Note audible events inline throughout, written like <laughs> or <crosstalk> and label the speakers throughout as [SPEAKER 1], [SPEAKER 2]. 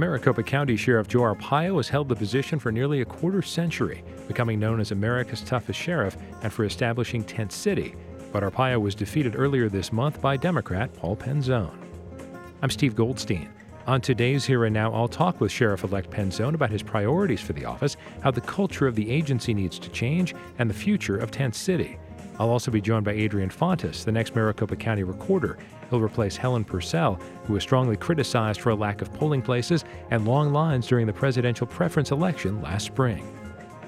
[SPEAKER 1] Maricopa County Sheriff Joe Arpaio has held the position for nearly a quarter century, becoming known as America's toughest sheriff and for establishing Tent City. But Arpaio was defeated earlier this month by Democrat Paul Penzone. I'm Steve Goldstein. On today's Here and Now, I'll talk with Sheriff elect Penzone about his priorities for the office, how the culture of the agency needs to change, and the future of Tent City. I'll also be joined by Adrian Fontes, the next Maricopa County recorder. He'll replace Helen Purcell, who was strongly criticized for a lack of polling places and long lines during the presidential preference election last spring.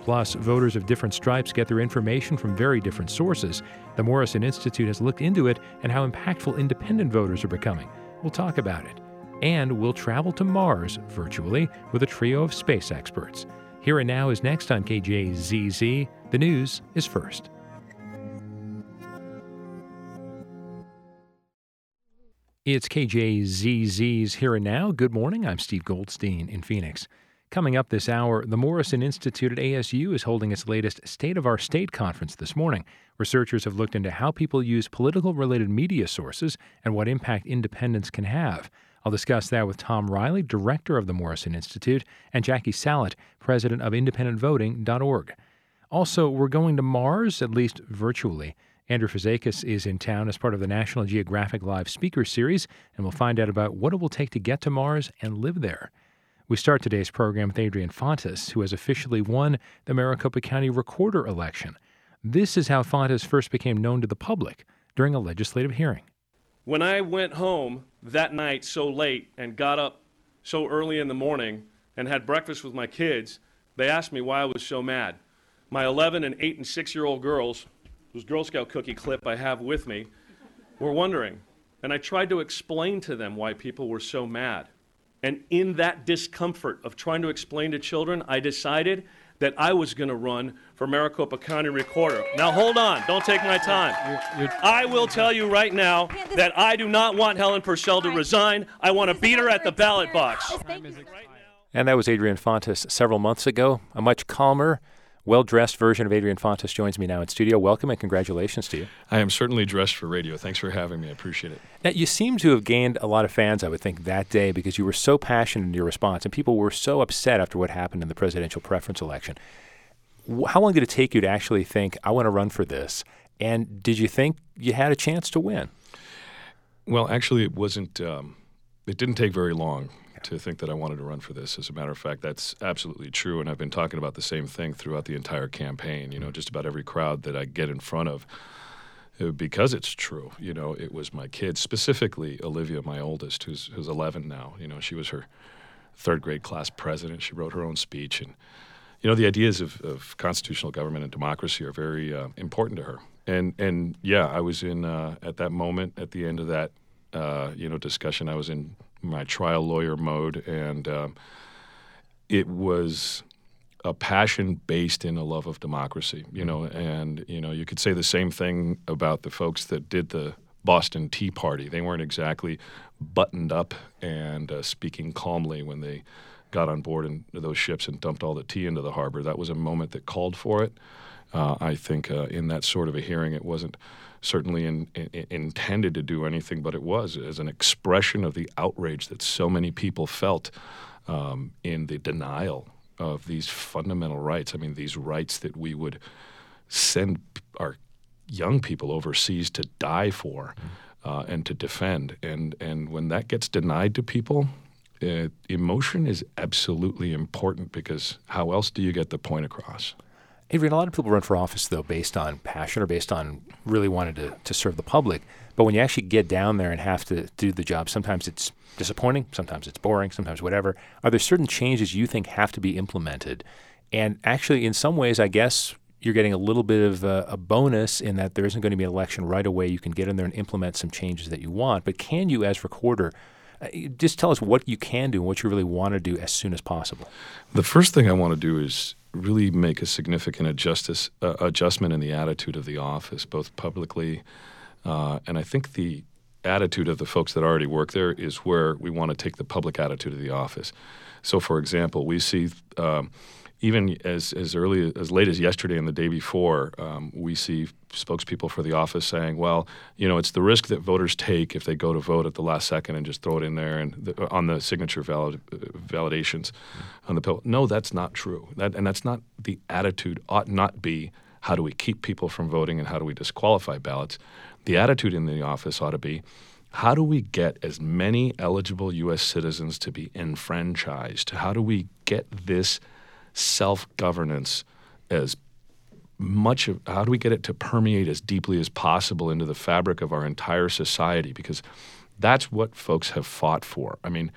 [SPEAKER 1] Plus, voters of different stripes get their information from very different sources. The Morrison Institute has looked into it and how impactful independent voters are becoming. We'll talk about it. And we'll travel to Mars virtually with a trio of space experts. Here and Now is next on KJZZ. The news is first. It's KJZZ's Here and Now. Good morning. I'm Steve Goldstein in Phoenix. Coming up this hour, the Morrison Institute at ASU is holding its latest State of Our State conference this morning. Researchers have looked into how people use political related media sources and what impact independence can have. I'll discuss that with Thom Reilly, director of the Morrison Institute, and Jackie Salit, president of independentvoting.org. Also, we're going to Mars, at least virtually. Andrew Fazekas is in town as part of the National Geographic Live Speaker Series, and we'll find out about what it will take to get to Mars and live there. We start today's program with Adrian Fontes, who has officially won the Maricopa County Recorder election. This is how Fontes first became known to the public during a legislative hearing.
[SPEAKER 2] When I went home that night so late and got up so early in the morning and had breakfast with my kids, they asked me why I was so mad. My 11 and 8 and 6 year old girls whose Girl Scout cookie clip I have with me, were wondering. And I tried to explain to them why people were so mad. And in that discomfort of trying to explain to children, I decided that I was going to run for Maricopa County Recorder. Now, hold on. Don't take my time. You're, you're, I will tell you right now that I do not want Helen Purcell to resign. I want to beat her at the ballot box.
[SPEAKER 1] And that was Adrian Fontes several months ago. A much calmer, well dressed version of Adrian Fontes joins me now in studio. Welcome and congratulations to you.
[SPEAKER 3] I am certainly dressed for radio. Thanks for having me. I appreciate it.
[SPEAKER 1] Now, you seem to have gained a lot of fans, I would think, that day because you were so passionate in your response, and people were so upset after what happened in the presidential preference election. How long did it take you to actually think, I want to run for this? And did you think you had a chance to win?
[SPEAKER 3] Well, actually, it wasn't. Um, it didn't take very long to think that I wanted to run for this. As a matter of fact, that's absolutely true. And I've been talking about the same thing throughout the entire campaign. You know, just about every crowd that I get in front of, uh, because it's true. You know, it was my kids, specifically Olivia, my oldest, who's who's 11 now. You know, she was her third grade class president. She wrote her own speech, and you know, the ideas of, of constitutional government and democracy are very uh, important to her. And and yeah, I was in uh, at that moment at the end of that uh, you know discussion. I was in my trial lawyer mode, and um, it was a passion based in a love of democracy. You know, and you know you could say the same thing about the folks that did the Boston Tea Party. They weren't exactly buttoned up and uh, speaking calmly when they got on board in those ships and dumped all the tea into the harbor. That was a moment that called for it. Uh, I think uh, in that sort of a hearing, it wasn't certainly in, in, intended to do anything, but it was as an expression of the outrage that so many people felt um, in the denial of these fundamental rights. I mean, these rights that we would send our young people overseas to die for mm-hmm. uh, and to defend. And, and when that gets denied to people, uh, emotion is absolutely important because how else do you get the point across?
[SPEAKER 1] Adrian, a lot of people run for office, though, based on passion or based on really wanting to, to serve the public. But when you actually get down there and have to do the job, sometimes it's disappointing, sometimes it's boring, sometimes whatever. Are there certain changes you think have to be implemented? And actually, in some ways, I guess you're getting a little bit of a, a, bonus in that there isn't going to be an election right away. You can get in there and implement some changes that you want. But can you, as recorder, uh, just tell us what you can do and what you really want to do as soon as possible?
[SPEAKER 3] The first thing I want to do is really make a significant adjustus, uh, adjustment in the attitude of the office, both publicly uh, and I think the attitude of the folks that already work there is where we want to take the public attitude of the office. So, for example, we see um, even as as early as late as yesterday and the day before, um, we see spokespeople for the office saying, "Well, you know, it's the risk that voters take if they go to vote at the last second and just throw it in there and the, on the signature valid, uh, validations mm-hmm. on the pill." No, that's not true. That and that's not the attitude. Ought not be. How do we keep people from voting and how do we disqualify ballots? The attitude in the office ought to be. How do we get as many eligible U.S. citizens to be enfranchised? How do we get this self governance as much of how do we get it to permeate as deeply as possible into the fabric of our entire society because that's what folks have fought for. I mean,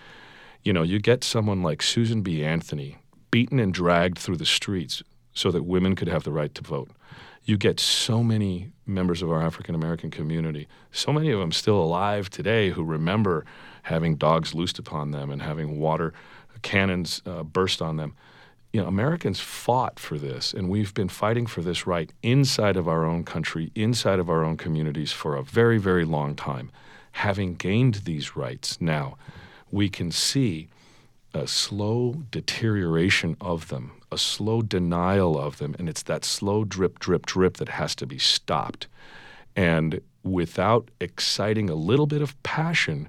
[SPEAKER 3] you know, you get someone like Susan B. Anthony beaten and dragged through the streets so that women could have the right to vote. You get so many members of our African American community, so many of them still alive today who remember having dogs loosed upon them and having water cannons uh, burst on them you know, Americans fought for this, and we've been fighting for this right inside of our own country, inside of our own communities for a very, very long time. Having gained these rights now, we can see a slow deterioration of them, a slow denial of them, and it's that slow drip, drip, drip that has to be stopped. And without exciting a little bit of passion,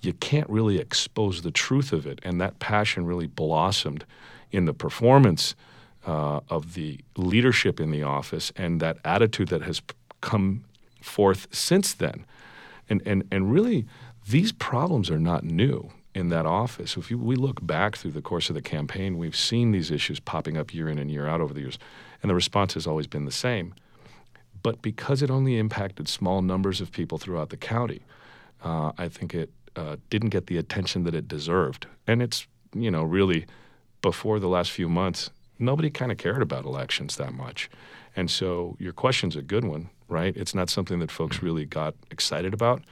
[SPEAKER 3] you can't really expose the truth of it. And that passion really blossomed in the performance uh, of the leadership in the office and that attitude that has come forth since then. And, and, and really, these problems are not new in that office. If you, we look back through the course of the campaign, we've seen these issues popping up year in and year out over the years, and the response has always been the same. But because it only impacted small numbers of people throughout the county, uh, I think it uh, didn't get the attention that it deserved. And it's, you know, really before the last few months, nobody kind of cared about elections that much. And so your question's a good one, right? It's not something that folks really got excited about,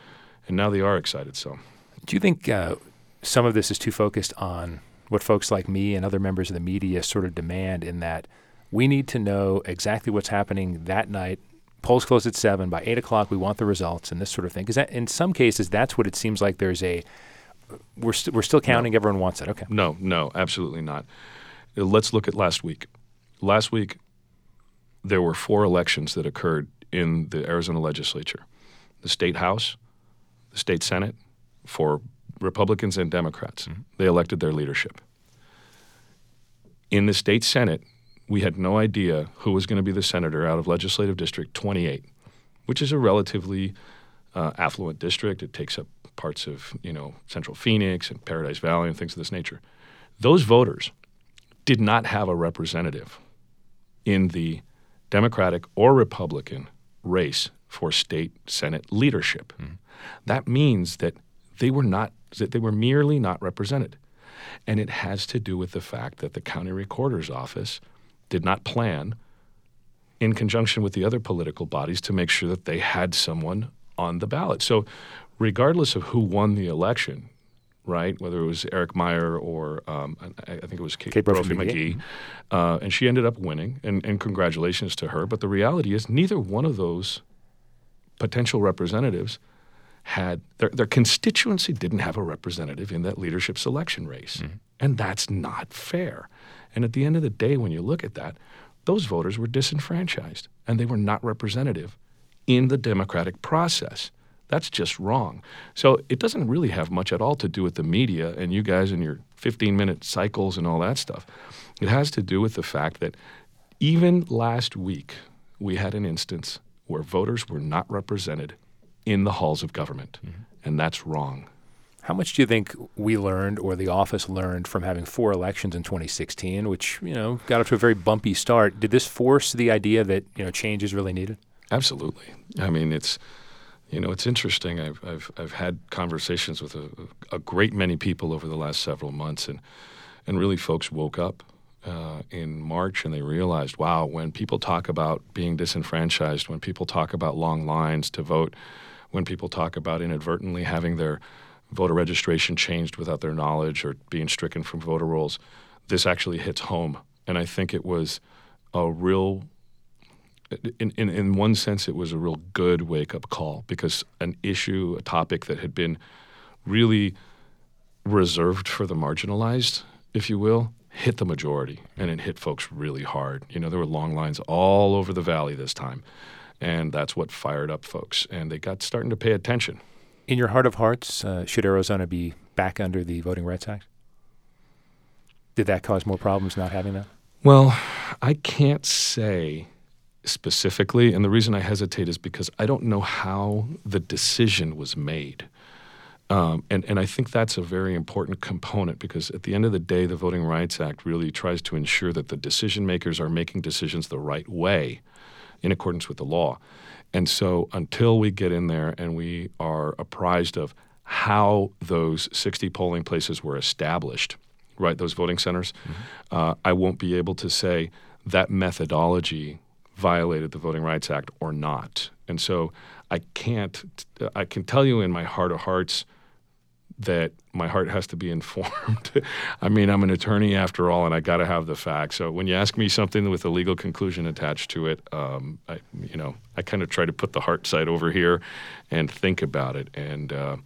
[SPEAKER 3] and now they are excited. So,
[SPEAKER 1] do you think uh, some of this is too focused on what folks like me and other members of the media sort of demand? In that we need to know exactly what's happening that night. Polls close at seven. By eight o'clock, we want the results and this sort of thing. Because in some cases, that's what it seems like. There's a we're, st- we're still counting. No. Everyone wants it. Okay.
[SPEAKER 3] No, no, absolutely not. Let's look at last week. Last week, there were four elections that occurred in the Arizona legislature the state house, the state senate, for Republicans and Democrats. Mm-hmm. They elected their leadership. In the state senate, we had no idea who was going to be the senator out of legislative district 28, which is a relatively uh, affluent district. It takes up parts of you know Central Phoenix and Paradise Valley and things of this nature. Those voters did not have a representative in the Democratic or Republican race for state Senate leadership. Mm-hmm. That means that they were not that they were merely not represented. And it has to do with the fact that the county recorder's office did not plan in conjunction with the other political bodies to make sure that they had someone on the ballot. So regardless of who won the election, right? Whether it was Eric Meyer or um, I, I, think it was Kate, Kate Brophy McGee, uh, and she ended up winning, and, and congratulations to her. But the reality is, neither one of those potential representatives had their, their constituency didn't have a representative in that leadership selection race, mm-hmm. and that's not fair. And at the end of the day, when you look at that, those voters were disenfranchised, and they were not representative in the democratic process. That's just wrong. So it doesn't really have much at all to do with the media and you guys and your 15 minute cycles and all that stuff. It has to do with the fact that even last week, we had an instance where voters were not represented in the halls of government, mm-hmm. and that's wrong.
[SPEAKER 1] How much do you think we learned or the office learned from having four elections in 2016, which, you know, got off to a very bumpy start? Did this force the idea that, you know, change is really needed?
[SPEAKER 3] Absolutely. I mean, it's you know, it's interesting. I've, I've, I've had conversations with a, a great many people over the last several months, and, and really folks woke up uh, in March and they realized, wow, when people talk about being disenfranchised, when people talk about long lines to vote, when people talk about inadvertently having their voter registration changed without their knowledge or being stricken from voter rolls, this actually hits home. And I think it was a real in, in, in one sense, it was a real good wake up call because an issue, a topic that had been really reserved for the marginalized, if you will, hit the majority, and it hit folks really hard. You know, there were long lines all over the valley this time, and that's what fired up folks, and they got starting to pay attention.
[SPEAKER 1] In your heart of hearts, uh, should Arizona be back under the Voting Rights Act? Did that cause more problems not having that?
[SPEAKER 3] Well, I can't say specifically, and the reason I hesitate is because I don't know how the decision was made. Um, and, and I think that's a very important component because at the end of the day, the Voting Rights Act really tries to ensure that the decision makers are making decisions the right way in accordance with the law. And so until we get in there and we are apprised of how those 60 polling places were established, right, those voting centers, mm-hmm. uh, I won't be able to say that methodology violated the Voting Rights Act or not. And so I can't, I can tell you in my heart of hearts that my heart has to be <laughs> informed. I mean, I'm an attorney after all, and I got to have the facts. So when you ask me something with a legal conclusion attached to it, um, I, you know, I kind of try to put the heart side over here and think about it. And uh,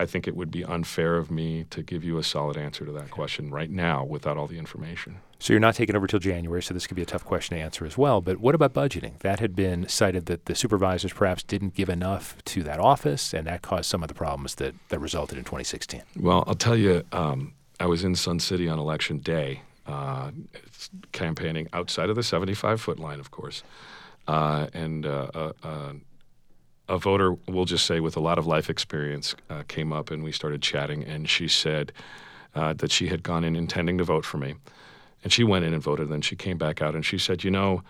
[SPEAKER 3] I think it would be unfair of me to give you a solid answer to that question right now without all the information.
[SPEAKER 1] So you're not taking over till January, so this could be a tough question to answer as well. But what about budgeting? That had been cited that the supervisors perhaps didn't give enough to that office, and that caused some of the problems that, that resulted in 2016.
[SPEAKER 3] Well, I'll tell you, um, I was in Sun City on election day, uh, campaigning outside of the 75 foot line, of course. Uh, and uh, uh, uh a voter, we'll just say with a lot of life experience, uh, came up and we started chatting, and she said that she had gone in intending to vote for me and she went in and voted. And then she came back out and she said, you know,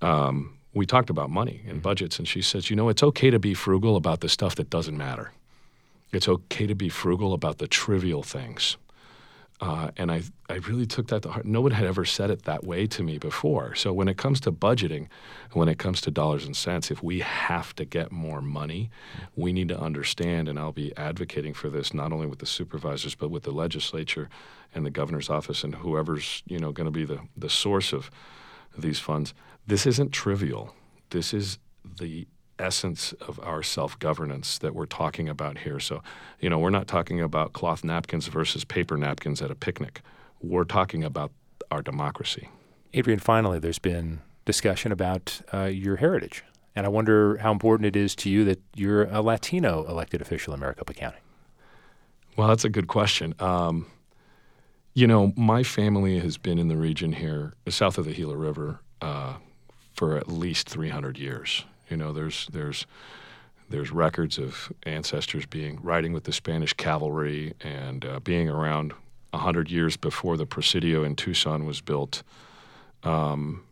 [SPEAKER 3] um, we talked about money and mm-hmm. budgets, and she says, you know, it's okay to be frugal about the stuff that doesn't matter. It's okay to be frugal about the trivial things. Uh, and I, I really took that to heart. No one had ever said it that way to me before. So when it comes to budgeting, when it comes to dollars and cents, if we have to get more money, we need to understand, and I'll be advocating for this not only with the supervisors but with the legislature and the governor's office and whoever's you know going to be the, the source of these funds. This isn't trivial. This is the essence of our self governance that we're talking about here. So, you know, we're not talking about cloth napkins versus paper napkins at a picnic. We're talking about our democracy.
[SPEAKER 1] Adrian, finally, there's been discussion about uh, your heritage. And I wonder how important it is to you that you're a Latino elected official in Maricopa County.
[SPEAKER 3] Well, that's a good question. Um, you know, my family has been in the region here, south of the Gila River, uh, for at least 300 years. You know, there's there's there's records of ancestors being riding with the Spanish cavalry and uh, being around hundred years before the Presidio in Tucson was built. Um,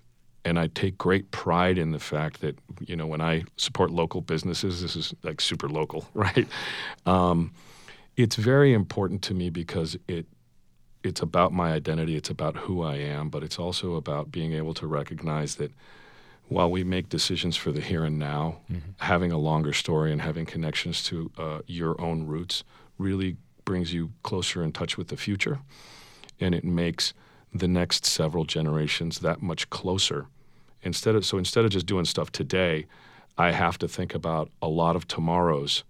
[SPEAKER 3] and I take great pride in the fact that you know when I support local businesses, this is like super local, <laughs> right? Um, it's very important to me because it it's about my identity, it's about who I am, but it's also about being able to recognize that while we make decisions for the here and now, mm-hmm. having a longer story and having connections to uh, your own roots really brings you closer in touch with the future. And it makes the next several generations that much closer. Instead of, so instead of just doing stuff today, I have to think about a lot of tomorrows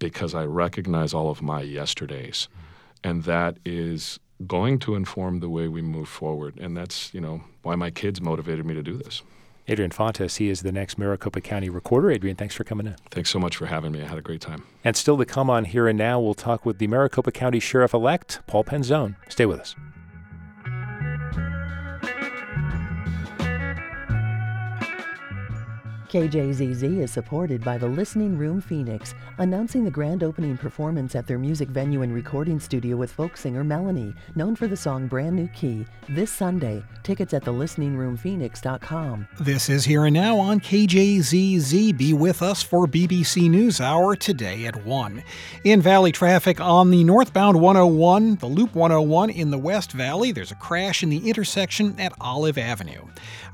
[SPEAKER 3] because I recognize all of my yesterdays. Mm-hmm. And that is going to inform the way we move forward. And that's, you know, why my kids motivated me to do this.
[SPEAKER 1] Adrian Fontes, he is the next Maricopa County recorder. Adrian, thanks for coming in.
[SPEAKER 3] Thanks so much for having me. I had a great time.
[SPEAKER 1] And still to come on Here and Now, we'll talk with the Maricopa County Sheriff elect, Paul Penzone. Stay with us.
[SPEAKER 4] KJZZ is supported by the Listening Room Phoenix, announcing the grand opening performance at their music venue and recording studio with folk singer Melanie, known for the song Brand New Key, this Sunday. Tickets at thelisteningroomphoenix.com.
[SPEAKER 5] This is Here and Now on KJZZ. Be with us for BBC News Hour today at 1. In Valley traffic on the northbound 101, the Loop 101 in the West Valley, there's a crash in the intersection at Olive Avenue.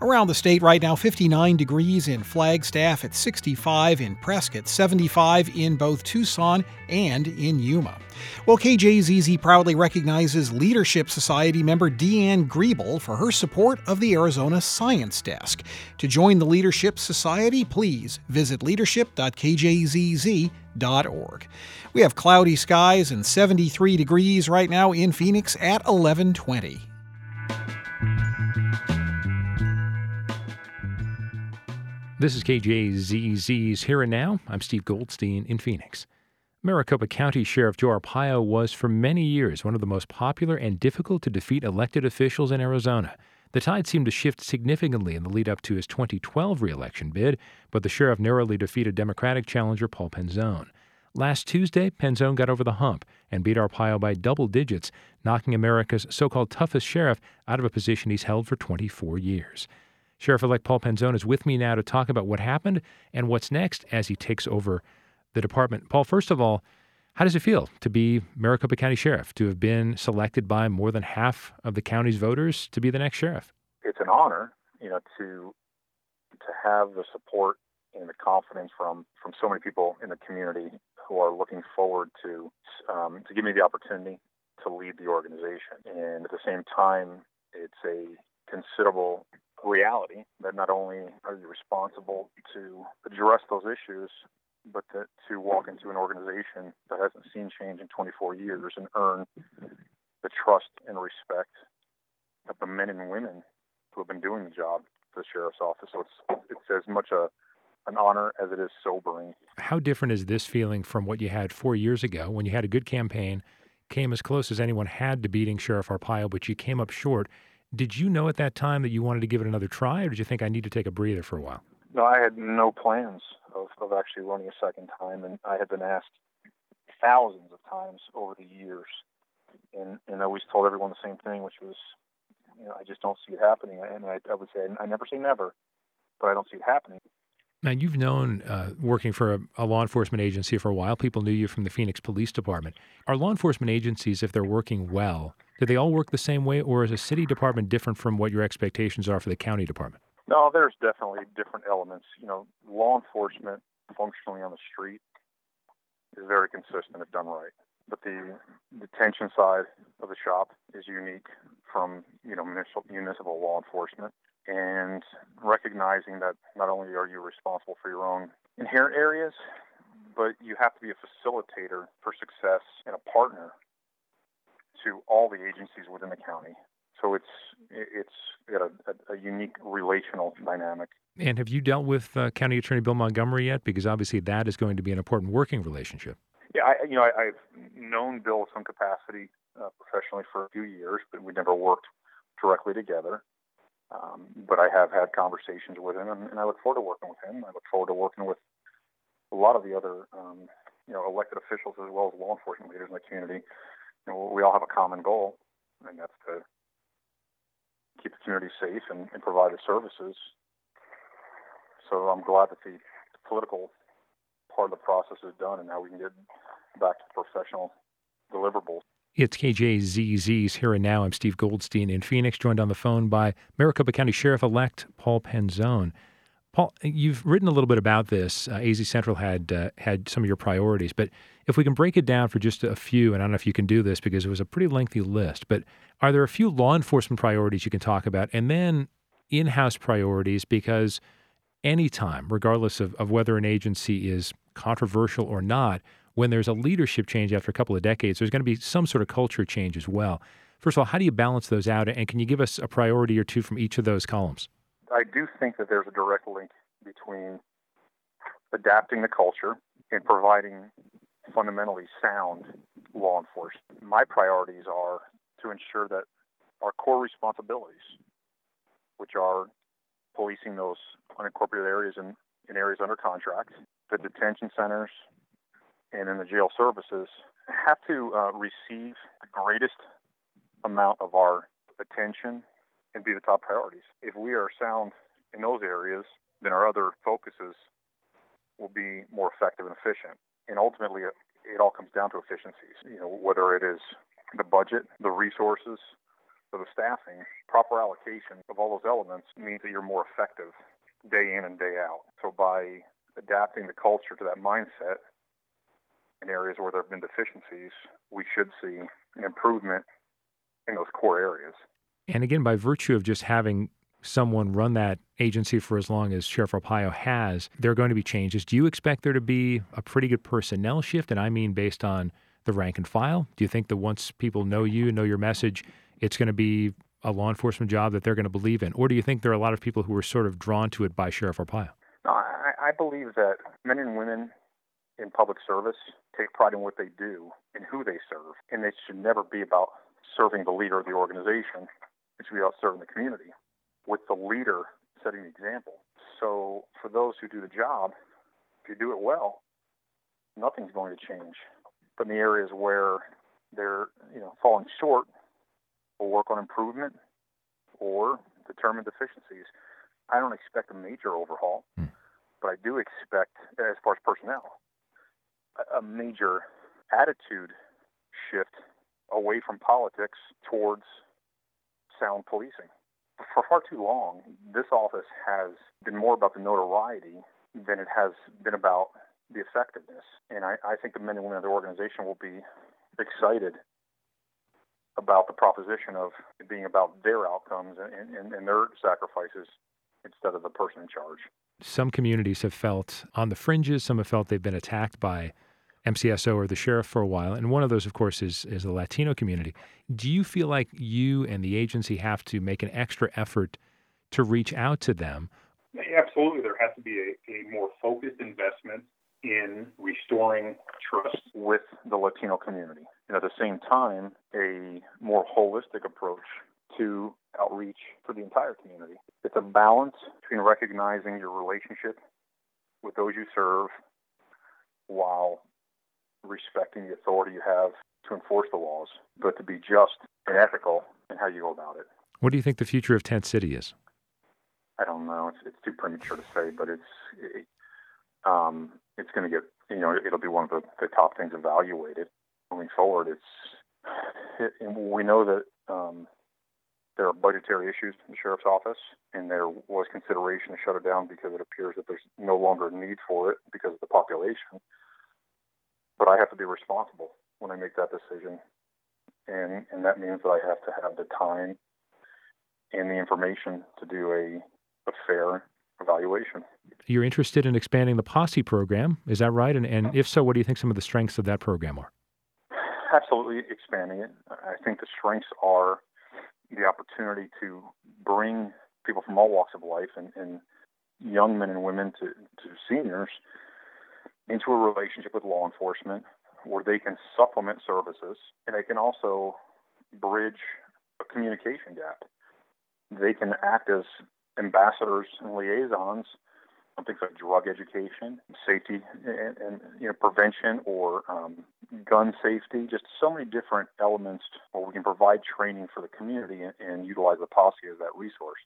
[SPEAKER 5] Around the state right now, 59 degrees in Flagstaff at 65 in Prescott, 75 in both Tucson and in Yuma. Well, KJZZ proudly recognizes Leadership Society member Deanne Griebel for her support of the Arizona Science Desk. To join the Leadership Society, please visit leadership.kjzz.org. We have cloudy skies and 73 degrees right now in Phoenix at 1120.
[SPEAKER 1] This is KJZZ's Here and Now. I'm Steve Goldstein in Phoenix. Maricopa County Sheriff Joe Arpaio was for many years one of the most popular and difficult to defeat elected officials in Arizona. The tide seemed to shift significantly in the lead up to his 2012 reelection bid, but the sheriff narrowly defeated Democratic challenger Paul Penzone. Last Tuesday, Penzone got over the hump and beat Arpaio by double digits, knocking America's so called toughest sheriff out of a position he's held for 24 years. Sheriff elect Paul Penzone is with me now to talk about what happened and what's next as he takes over the department. Paul, first of all, how does it feel to be Maricopa County Sheriff, to have been selected by more than half of the county's voters to be the next sheriff?
[SPEAKER 6] It's an honor, you know, to to have the support and the confidence from from so many people in the community who are looking forward to um, to give me the opportunity to lead the organization. And at the same time, it's a considerable reality that not only are you responsible to address those issues, but to, to walk into an organization that hasn't seen change in 24 years and earn the trust and respect of the men and women who have been doing the job for the sheriff's office. So it's it's as much a an honor as it is sobering.
[SPEAKER 1] How different is this feeling from what you had four years ago when you had a good campaign, came as close as anyone had to beating Sheriff Arpaio, but you came up short? Did you know at that time that you wanted to give it another try, or did you think I need to take a breather for a while?
[SPEAKER 6] No, I had no plans of, of actually running a second time, and I had been asked thousands of times over the years, and and I always told everyone the same thing, which was, you know, I just don't see it happening. And I, I would say, I never say never, but I don't see it happening.
[SPEAKER 1] Now, you've known uh, working for a, a, law enforcement agency for a while. People knew you from the Phoenix Police Department. Are law enforcement agencies, if they're working well, do they all work the same way, or is a city department different from what your expectations are for the county department?
[SPEAKER 6] No, there's definitely different elements. You know, law enforcement functionally on the street is very consistent if done right. But the detention side of the shop is unique from, you know, municipal, municipal law enforcement. And recognizing that not only are you responsible for your own inherent areas, but you have to be a facilitator for success and a partner to all the agencies within the county. So it's it's got a, a, unique relational dynamic.
[SPEAKER 1] And have you dealt with uh, County Attorney Bill Montgomery yet? Because obviously that is going to be an important working relationship.
[SPEAKER 6] Yeah, I, you know, I, have known Bill in some capacity uh, professionally for a few years, but we never worked directly together. Um, but I have had conversations with him, and, and, I look forward to working with him. I look forward to working with a lot of the other, um, you know, elected officials as well as law enforcement leaders in the community you know, we all have a common goal, and that's to keep the community safe and, and provide the services. So I'm glad that the, the political part of the process is done, and now we can get back to the professional deliverables.
[SPEAKER 1] It's KJZZ's Here and Now. I'm Steve Goldstein in Phoenix, joined on the phone by Maricopa County Sheriff elect Paul Penzone. Paul, you've written a little bit about this. Uh, AZ Central had uh, had some of your priorities, but if we can break it down for just a few, and I don't know if you can do this because it was a pretty lengthy list, but are there a few law enforcement priorities you can talk about, and then in-house priorities? Because anytime, regardless of, of whether an agency is controversial or not, when there's a leadership change after a couple of decades, there's going to be some sort of culture change as well. First of all, how do you balance those out, and can you give us a priority or two from each of those columns?
[SPEAKER 6] I do think that there's a direct link between adapting the culture and providing fundamentally sound law enforcement. My priorities are to ensure that our core responsibilities, which are policing those unincorporated areas and in areas under contract, the detention centers, and in the jail services, have to uh, receive the greatest amount of our attention and be the top priorities. If we are sound in those areas, then our other focuses will be more effective and efficient. And ultimately, it, it all comes down to efficiencies. You know, whether it is the budget, the resources, or the staffing, proper allocation of all those elements means that you're more effective day in and day out. So by adapting the culture to that mindset in areas where there have been deficiencies, we should see an improvement in those core areas.
[SPEAKER 1] And again, by virtue of just having someone run that agency for as long as Sheriff Arpaio has, there are going to be changes. Do you expect there to be a pretty good personnel shift? And I mean based on the rank and file? Do you think that once people know you, know your message, it's going to be a law enforcement job that they're going to believe in? Or do you think there are a lot of people who are sort of drawn to it by Sheriff Arpaio?
[SPEAKER 6] No, I believe that men and women in public service take pride in what they do and who they serve, and it should never be about serving the leader of the organization. It should be about serving the community with the leader setting the example. So for those who do the job, if you do it well, nothing's going to change. But in the areas where they're you know falling short, we'll work on improvement or determine deficiencies. I don't expect a major overhaul, hmm. but I do expect, as far as personnel, a major attitude shift away from politics towards sound policing. For far too long, this office has been more about the notoriety than it has been about the effectiveness. And I, I think the men and women of the organization will be excited about the proposition of being about their outcomes and, and, and their sacrifices instead of the person in charge.
[SPEAKER 1] Some communities have felt on the fringes, some have felt they've been attacked by MCSO or the sheriff for a while, and one of those, of course, is is the Latino community. Do you feel like you and the agency have to make an extra effort to reach out to them?
[SPEAKER 7] Absolutely, there has to be a, a more focused investment in restoring trust
[SPEAKER 6] with the Latino community, and at the same time, a more holistic approach to outreach for the entire community. It's a balance between recognizing your relationship with those you serve while respecting the authority you have to enforce the laws, but to be just and ethical in how you go about it.
[SPEAKER 1] What do you think the future of Tent City is?
[SPEAKER 6] I don't know. It's, it's too premature to say, but it's it, um, it's going to get you know it'll be one of the, the top things evaluated moving forward. It's it, we know that um, there are budgetary issues in the sheriff's office, and there was consideration to shut it down because it appears that there's no longer a need for it because of the population but I have to be responsible when I make that decision, and and that means that I have to have the time and the information to do a a fair evaluation.
[SPEAKER 1] You're interested in expanding the posse program, is that right? And and if so, what do you think some of the strengths of that program are?
[SPEAKER 6] Absolutely expanding it. I think the strengths are the opportunity to bring people from all walks of life and, and young men and women to, to seniors into a relationship with law enforcement where they can supplement services and they can also bridge a communication gap. They can act as ambassadors and liaisons on things like drug education, safety, and, and you know prevention or um, gun safety. Just so many different elements where we can provide training for the community and, and utilize the posse as that resource.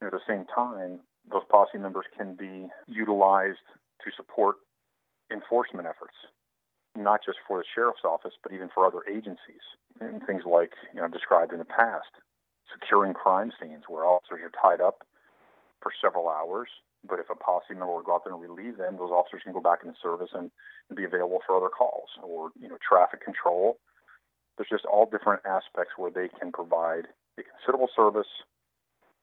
[SPEAKER 6] And at the same time, those posse members can be utilized to support enforcement efforts, not just for the sheriff's office, but even for other agencies. And things like, you know, described in the past, securing crime scenes where officers are tied up for several hours. But if a posse member would go out there and relieve them, those officers can go back into service and, and be available for other calls or, you know, traffic control. There's just all different aspects where they can provide a considerable service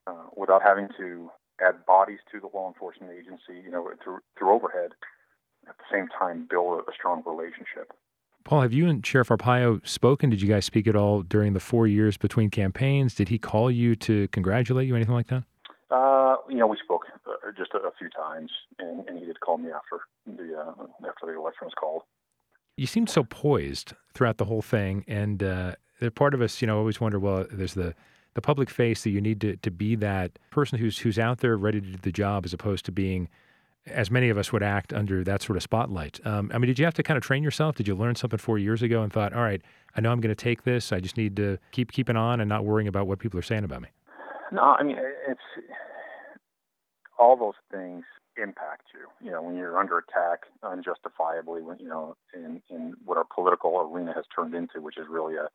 [SPEAKER 6] uh, without having to add bodies to the law enforcement agency, you know, through, through overhead at the same time build a, strong relationship.
[SPEAKER 1] Paul, have you and Sheriff Arpaio spoken? Did you guys speak at all during the four years between campaigns? Did he call you to congratulate you, anything like that?
[SPEAKER 6] Uh, you know, we spoke uh, just a, a, few times, and, and, he did call me after the uh, after the election was called.
[SPEAKER 1] You seemed so poised throughout the whole thing, and uh, part of us, you know, always wonder, well, there's the the public face that you need to, to be that person who's who's out there ready to do the job, as opposed to being as many of us would act under that sort of spotlight. Um, I mean, did you have to kind of train yourself? Did you learn something four years ago and thought, all right, I know I'm going to take this. I just need to keep keeping on and not worrying about what people are saying about me?
[SPEAKER 6] No, I mean, it's all those things impact you. You know, when you're under attack unjustifiably, when, you know, in, in what our political arena has turned into, which is really a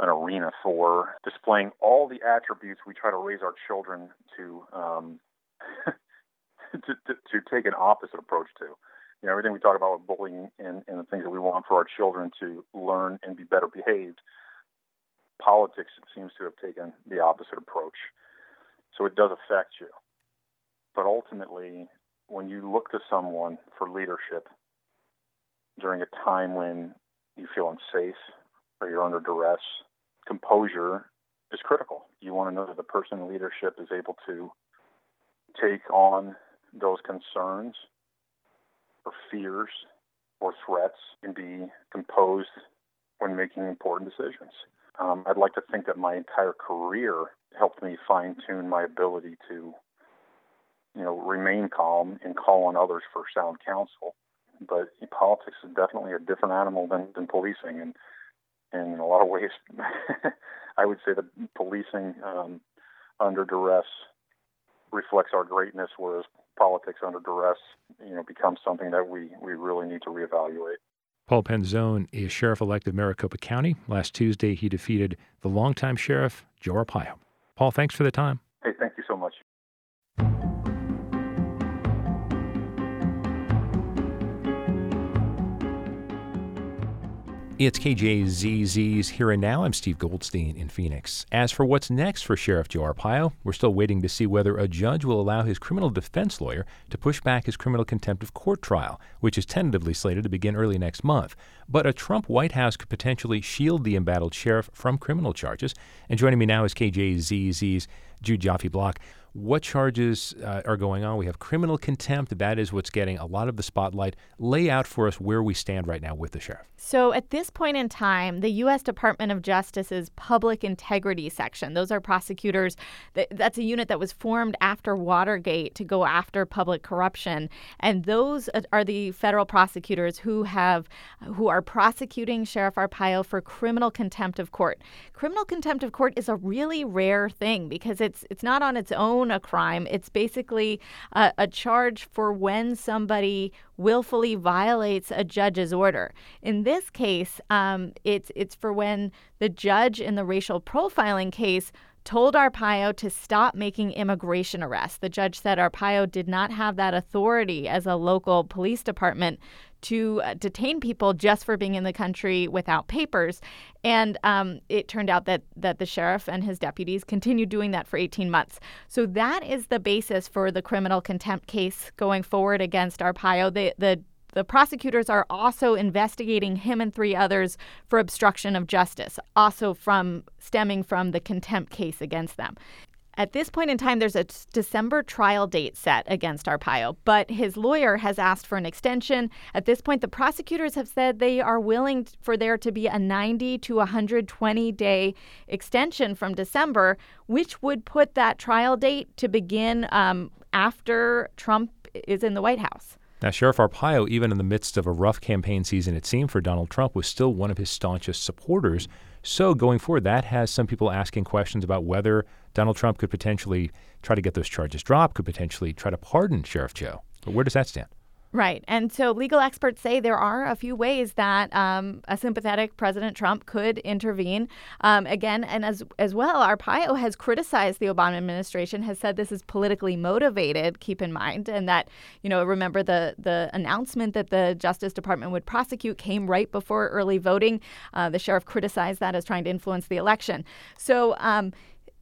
[SPEAKER 6] an arena for displaying all the attributes we try to raise our children to um, <laughs> <laughs> to, to, to take an opposite approach to. You know, everything we talk about with bullying and, and the things that we want for our children to learn and be better behaved, politics seems to have taken the opposite approach. So it does affect you. But ultimately, when you look to someone for leadership during a time when you feel unsafe or you're under duress, composure is critical. You want to know that the person in leadership is able to take on those concerns or fears or threats can be composed when making important decisions. Um, I'd like to think that my entire career helped me fine tune my ability to, you know, remain calm and call on others for sound counsel. But politics is definitely a different animal than, than policing, and, and in a lot of ways, <laughs> I would say that policing um, under duress reflects our greatness, whereas politics under duress, you know, becomes something that we, we really need to reevaluate.
[SPEAKER 1] Paul Penzone is sheriff elect of Maricopa County. Last Tuesday, he defeated the longtime sheriff, Joe Arpaio. Paul, thanks for the time.
[SPEAKER 6] Hey, thank you so much.
[SPEAKER 1] It's KJZZ's Here and Now. I'm Steve Goldstein in Phoenix. As for what's next for Sheriff Joe Arpaio, we're still waiting to see whether a judge will allow his criminal defense lawyer to push back his criminal contempt of court trial, which is tentatively slated to begin early next month. But a Trump White House could potentially shield the embattled sheriff from criminal charges. And joining me now is KJZZ's Jude Joffe Block what charges uh, are going on. We have criminal contempt. That is what's getting a lot of the spotlight. Lay out for us where we stand right now with the sheriff.
[SPEAKER 8] So, at this point in time, the U.S. Department of Justice's Public Integrity Section, those are prosecutors, that's a unit that was formed after Watergate to go after public corruption. And those are the federal prosecutors who have, who are prosecuting Sheriff Arpaio for criminal contempt of court. Criminal contempt of court is a really rare thing because it's, it's not on its own own a crime. It's basically a, a charge for when somebody willfully violates a judge's order. In this case, um, it's it's for when the judge in the racial profiling case told Arpaio to stop making immigration arrests. The judge said Arpaio did not have that authority as a local police department to uh, detain people just for being in the country without papers. And um, it turned out that that the sheriff and his deputies continued doing that for 18 months. So that is the basis for the criminal contempt case going forward against Arpaio. The the the prosecutors are also investigating him and three others for obstruction of justice, also from stemming from the contempt case against them. At this point in time, there's a December trial date set against Arpaio, but his lawyer has asked for an extension. At this point, the prosecutors have said they are willing for there to be a 90 to 120 day extension from December, which would put that trial date to begin um, after Trump is in the White House.
[SPEAKER 1] Now, Sheriff Arpaio, even in the midst of a rough campaign season, it seemed for Donald Trump, was still one of his staunchest supporters. So, going forward, that has some people asking questions about whether Donald Trump could potentially try to get those charges dropped, could potentially try to pardon Sheriff Joe. But where does that stand?
[SPEAKER 8] Right. And so legal experts say there are a few ways that um, a sympathetic President Trump could intervene. Um, again, and as, as well, Arpaio has criticized the Obama administration, has said this is politically motivated, keep in mind, and that, you know, remember the, the announcement that the Justice Department would prosecute came right before early voting. Uh, the sheriff criticized that as trying to influence the election. So, um,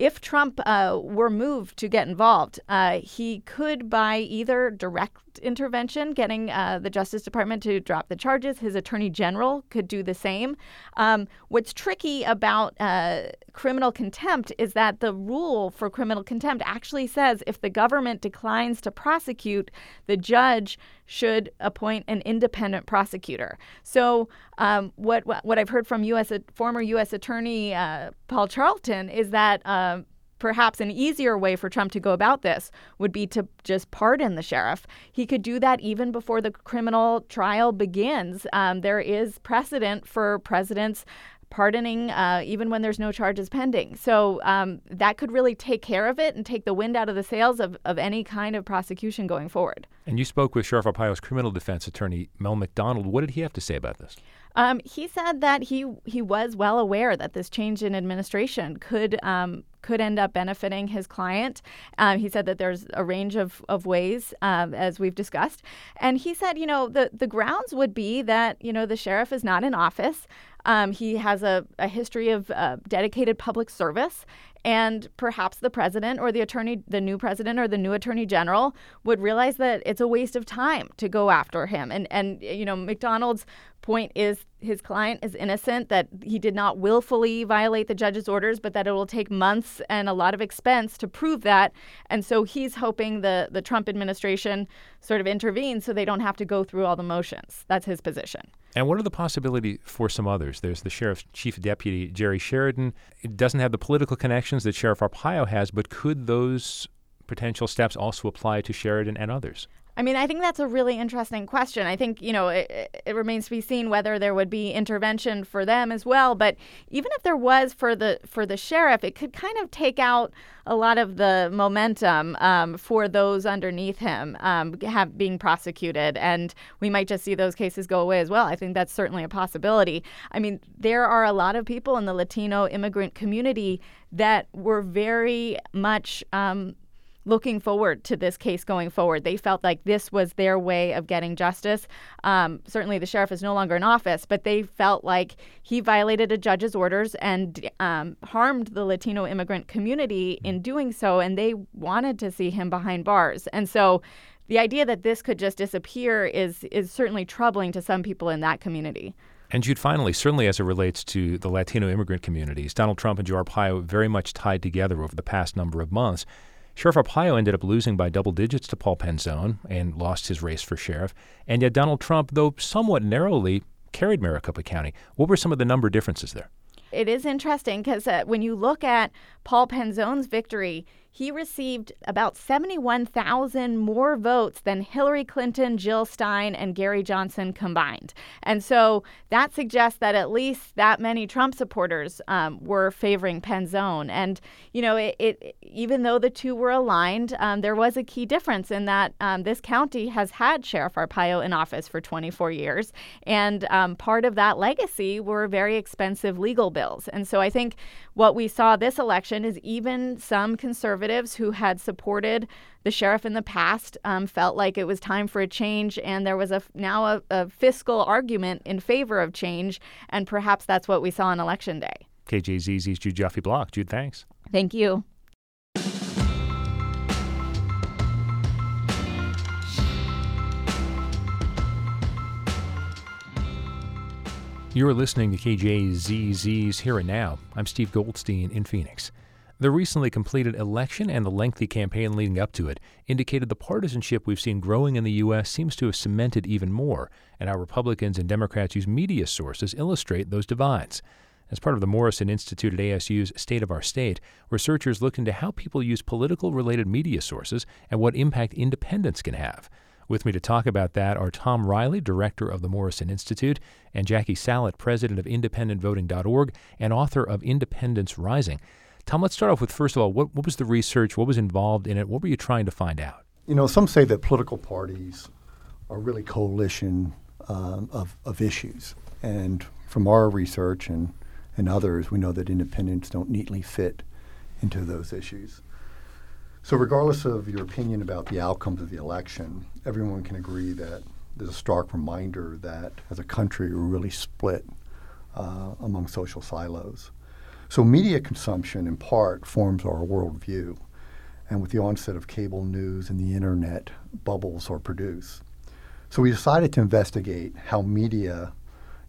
[SPEAKER 8] if Trump uh, were moved to get involved, uh, he could, by either direct intervention, getting uh, the Justice Department to drop the charges, his attorney general could do the same. Um, what's tricky about uh, criminal contempt is that the rule for criminal contempt actually says if the government declines to prosecute, the judge should appoint an independent prosecutor. So, um, what what I've heard from U.S. former U.S. Attorney uh, Paul Charlton is that. Um, perhaps an easier way for Trump to go about this would be to just pardon the sheriff. He could do that even before the criminal trial begins. Um, there is precedent for presidents pardoning uh, even when there's no charges pending. So um, that could really take care of it and take the wind out of the sails of, of any kind of prosecution going forward.
[SPEAKER 1] And you spoke with Sheriff Arpaio's criminal defense attorney, Mel McDonald. What did he have to say about this?
[SPEAKER 8] Um, he said that he he was well aware that this change in administration could um, could end up benefiting his client. Um, he said that there's a range of, of ways, um, as we've discussed. And he said, you know, the, the grounds would be that, you know, the sheriff is not in office. Um, he has a, a history of uh, dedicated public service, and perhaps the president or the attorney, the new president or the new attorney general would realize that it's a waste of time to go after him. And and you know, McDonald's point is his client is innocent, that he did not willfully violate the judge's orders, but that it will take months and a lot of expense to prove that. And so he's hoping the, the Trump administration sort of intervenes so they don't have to go through all the motions. That's his position.
[SPEAKER 1] And what are the possibilities for some others? There's the sheriff's chief deputy, Jerry Sheridan. It doesn't have the political connections that Sheriff Arpaio has, but could those potential steps also apply to Sheridan and others?
[SPEAKER 8] I mean, I think that's a really interesting question. I think, you know, it, it, remains to be seen whether there would be intervention for them as well. But even if there was for the for the sheriff, it could kind of take out a lot of the momentum um, for those underneath him um, have being prosecuted, and we might just see those cases go away as well. I think that's certainly a possibility. I mean, there are a lot of people in the Latino immigrant community that were very much um, looking forward to this case going forward. They felt like this was their way of getting justice. Um, certainly, the sheriff is no longer in office, but they felt like he violated a judge's orders and um, harmed the Latino immigrant community in doing so, and they wanted to see him behind bars. And so, the idea that this could just disappear is is certainly troubling to some people in that community.
[SPEAKER 1] And Jude, finally, certainly as it relates to the Latino immigrant communities, Donald Trump and Joe Arpaio very much tied together over the past number of months. Sheriff Arpaio ended up losing by double digits to Paul Penzone and lost his race for sheriff. And yet Donald Trump, though somewhat narrowly, carried Maricopa County. What were some of the number differences there?
[SPEAKER 8] It is interesting because uh, when you look at Paul Penzone's victory, he received about 71,000 more votes than Hillary Clinton, Jill Stein, and Gary Johnson combined. And so that suggests that at least that many Trump supporters um, were favoring Penzone. And, you know, it, it even though the two were aligned, um, there was a key difference in that um, this county has had Sheriff Arpaio in office for 24 years. And um, part of that legacy were very expensive legal bills. And so I think what we saw this election is even some conservatives who had supported the sheriff in the past um, felt like it was time for a change, and there was a now a, a fiscal argument in favor of change, and perhaps that's what we saw on election day.
[SPEAKER 1] KJZZ's Jude Joffe Block. Jude, thanks.
[SPEAKER 8] Thank you.
[SPEAKER 1] You're listening to KJZZ's Here and Now. I'm Steve Goldstein in Phoenix. The recently completed election and the lengthy campaign leading up to it indicated the partisanship we've seen growing in the U.S. seems to have cemented even more, and how Republicans and Democrats use media sources illustrate those divides. As part of the Morrison Institute at ASU's State of Our State, researchers look into how people use political related media sources and what impact independence can have. With me to talk about that are Thom Reilly, director of the Morrison Institute, and Jackie Salit, president of IndependentVoting.org and author of Independence Rising. Tom, let's start off with first of all, what, what was the research? What was involved in it? What were you trying to find out?
[SPEAKER 9] You know, some say that political parties are really coalition um, of, of issues. And from our research and, and others, we know that independents don't neatly fit into those issues. So, regardless of your opinion about the outcomes of the election, everyone can agree that there's a stark reminder that as a country we're really split uh, among social silos. So, media consumption in part forms our worldview. And with the onset of cable news and the internet, bubbles are produced. So, we decided to investigate how media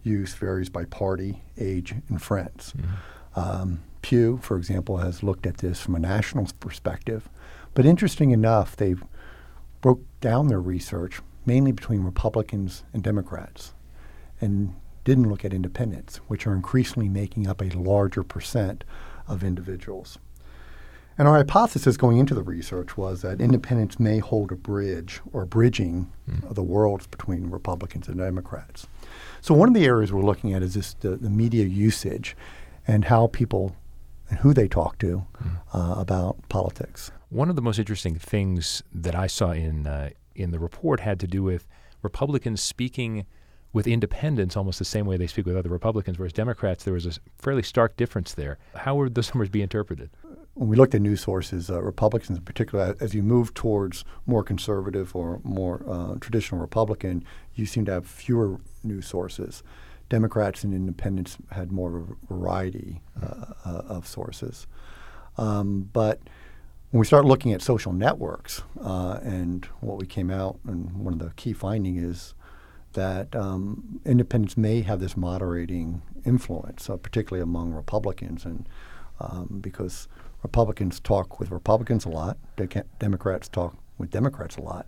[SPEAKER 9] use varies by party, age, and friends. Mm-hmm. Um, Pew, for example, has looked at this from a national perspective but interesting enough, they broke down their research mainly between Republicans and Democrats and didn't look at independents, which are increasingly making up a larger percent of individuals. And our hypothesis going into the research was that independents may hold a bridge or bridging mm. of the worlds between Republicans and Democrats. So one of the areas we're looking at is this the, the media usage and how people and who they talk to mm. uh, about politics.
[SPEAKER 1] One of the most interesting things that I saw in uh, in the report had to do with Republicans speaking with independents almost the same way they speak with other Republicans, whereas Democrats there was a fairly stark difference there. How would those <laughs> numbers be interpreted?
[SPEAKER 9] When we looked at news sources, uh, Republicans in particular, as you move towards more conservative or more uh, traditional Republican, you seem to have fewer news sources. Democrats and independents had more of a variety uh, uh of sources. Um, but when we start looking at social networks, uh, and what we came out, and one of the key finding is that um, independents may have this moderating influence, uh, particularly among Republicans, and um, because Republicans talk with Republicans a lot, de- Democrats talk with Democrats a lot,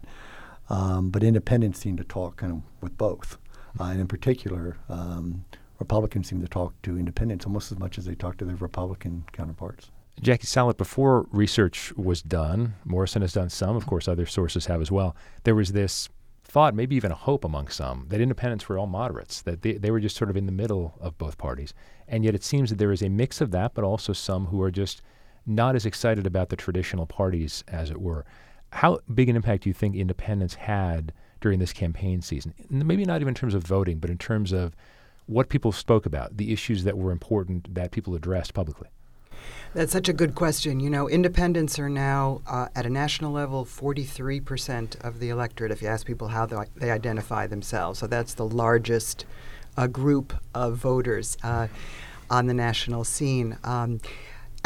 [SPEAKER 9] um, but independents seem to talk kind of with both, uh, and in particular. Um, Republicans seem to talk to independents almost as much as they talk to their Republican counterparts.
[SPEAKER 1] Jackie Salit, before research was done, Morrison has done some, of course, other sources have as well. There was this thought, maybe even a hope among some, that independents were all moderates, that they, they were just sort of in the middle of both parties. And yet it seems that there is a mix of that, but also some who are just not as excited about the traditional parties, as it were. How big an impact do you think independents had during this campaign season? Maybe not even in terms of voting, but in terms of what people spoke about, the issues that were important that people addressed publicly.
[SPEAKER 10] That's such a good question. You know, independents are now uh, at a national level 43% of the electorate if you ask people how they, they identify themselves. So that's the largest uh, group of voters uh, on the national scene. Um,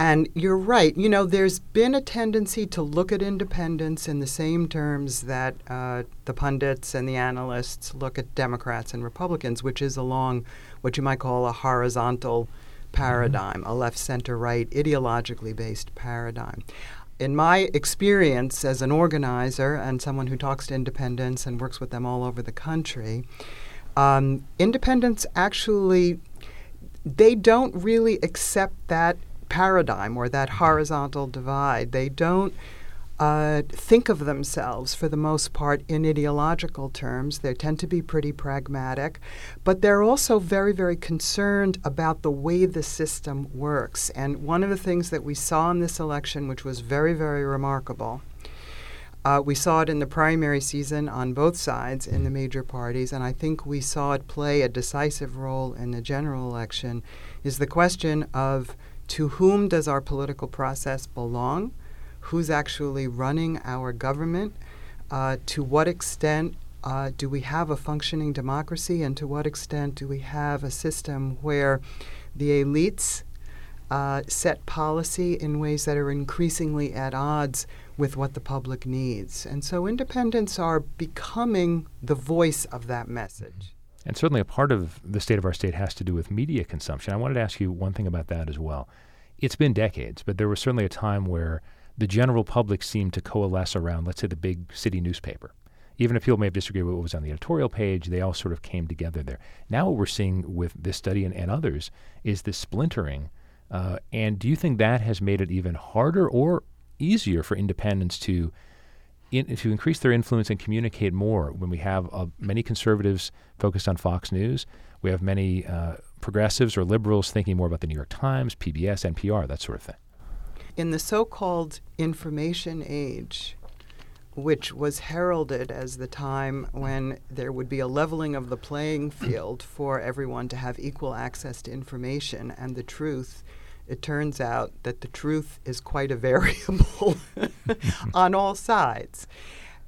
[SPEAKER 10] and you're right. You know, there's been a tendency to look at independents in the same terms that uh, the pundits and the analysts look at Democrats and Republicans, which is along what you might call a horizontal paradigm, a left, center, right, ideologically based paradigm. In my experience as an organizer and someone who talks to independents and works with them all over the country, um, independents actually they don't really accept that paradigm or that horizontal divide. They don't uh, think of themselves, for the most part, in ideological terms. They tend to be pretty pragmatic, but they're also very, very concerned about the way the system works. And one of the things that we saw in this election, which was very, very remarkable, uh, we saw it in the primary season on both sides in the major parties, and I think we saw it play a decisive role in the general election, is the question of to whom does our political process belong? Who's actually running our government? Uh, to what extent uh, do we have a functioning democracy? And to what extent do we have a system where the elites uh, set policy in ways that are increasingly at odds with what the public needs? And so independents are becoming the voice of that message.
[SPEAKER 1] And certainly a part of the state of our state has to do with media consumption. I wanted to ask you one thing about that as well. It's been decades, but there was certainly a time where the general public seemed to coalesce around, let's say, the big city newspaper. Even if people may have disagreed with what was on the editorial page, they all sort of came together there. Now, what we're seeing with this study and, and others is this splintering. Uh, and do you think that has made it even harder or easier for independents to in, to increase their influence and communicate more when we have uh, many conservatives focused on Fox News. We have many uh, progressives or liberals thinking more about the New York Times, PBS, NPR, that sort of thing.
[SPEAKER 10] In the so called information age, which was heralded as the time when there would be a leveling of the playing <clears throat> field for everyone to have equal access to information and the truth, it turns out that the truth is quite a variable <laughs> on all sides.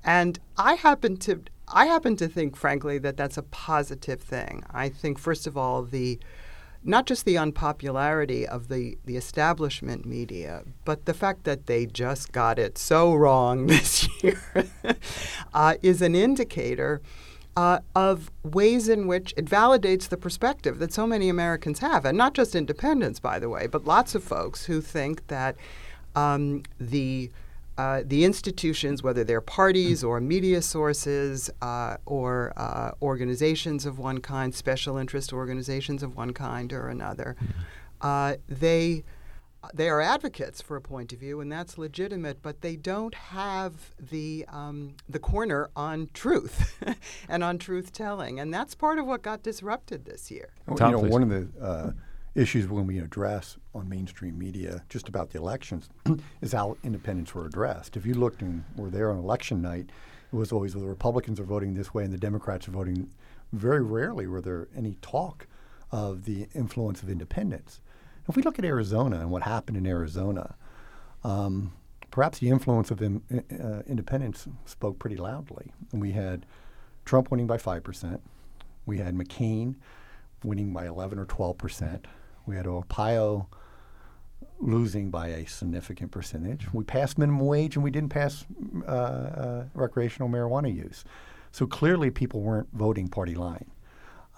[SPEAKER 10] And I happen to I happen to think, frankly, that that's a positive thing. I think, first of all, the not just the unpopularity of the, the establishment media, but the fact that they just got it so wrong <laughs> this year <laughs> uh, is an indicator uh, of ways in which it validates the perspective that so many Americans have, and not just independents, by the way, but lots of folks who think that um, the uh, the institutions, whether they're parties or media sources uh, or uh, organizations of one kind, special interest organizations of one kind or another, mm-hmm. they they are advocates for a point of view, and that's legitimate. But they don't have the um, the corner on truth <laughs> and on truth telling, and that's part of what got disrupted this year.
[SPEAKER 9] you know, one of the uh, issues when we address on mainstream media just about the elections <clears throat> is how independents were addressed. If you looked and were there on election night, it was always well, the Republicans are voting this way and the Democrats are voting. Very rarely were there any talk of the influence of independents. If we look at Arizona and what happened in Arizona, um, perhaps the influence of in, uh, independents spoke pretty loudly. And we had Trump winning by 5%. We had McCain winning by 11 or 12 percent. We had Arpaio losing by a significant percentage. We passed minimum wage and we didn't pass uh, uh, recreational marijuana use. So clearly, people weren't voting party line,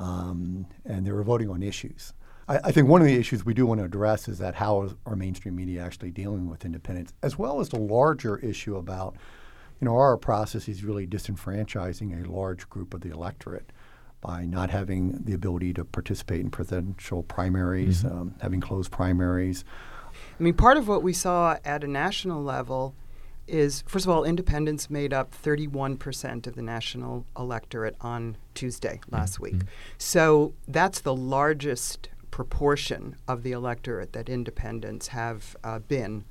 [SPEAKER 9] um, and they were voting on issues. I, I, think one of the issues we do want to address is that how is our mainstream media actually dealing with independence, as well as the larger issue about, you know, are our process is really disenfranchising a large group of the electorate by not having the ability to participate in presidential primaries, mm-hmm. um, having closed primaries.
[SPEAKER 10] I mean, part of what we saw at a national level is first of all, independents made up 31% of the national electorate on Tuesday last mm-hmm. week. So that's the largest proportion of the electorate that independents have uh, been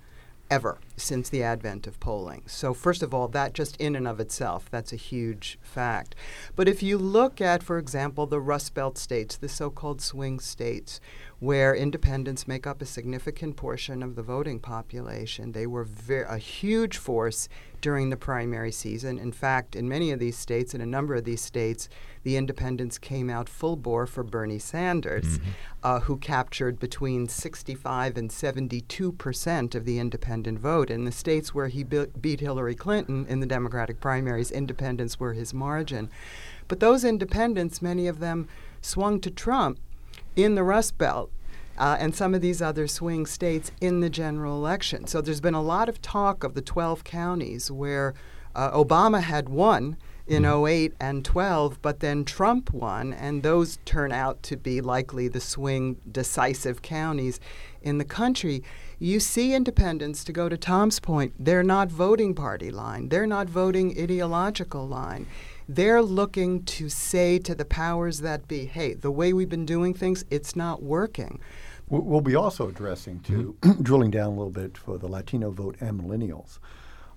[SPEAKER 10] ever since the advent of polling. So, first of all, that just in and of itself, that's a huge fact. But if you look at, for example, the Rust Belt states, the so called swing states, where independents make up a significant portion of the voting population. They were ver- a huge force during the primary season. In fact, in many of these states, in a number of these states, the independents came out full bore for Bernie Sanders, mm-hmm. uh, who captured between 65 and 72 percent of the independent vote. In the states where he be- beat Hillary Clinton in the Democratic primaries, independents were his margin. But those independents, many of them swung to Trump in the Rust Belt uh, and some of these other swing states in the general election. So there's been a lot of talk of the 12 counties where uh, Obama had won in mm-hmm. 08 and 12, but then Trump won, and those turn out to be likely the swing decisive counties in the country. You see independents, to go to Tom's point, they're not voting party line, they're not voting ideological line. They're looking to say to the powers that be, hey, the way we've been doing things, it's not working.
[SPEAKER 9] We'll be also addressing, to mm-hmm. <clears throat> drilling down a little bit for the Latino vote and millennials.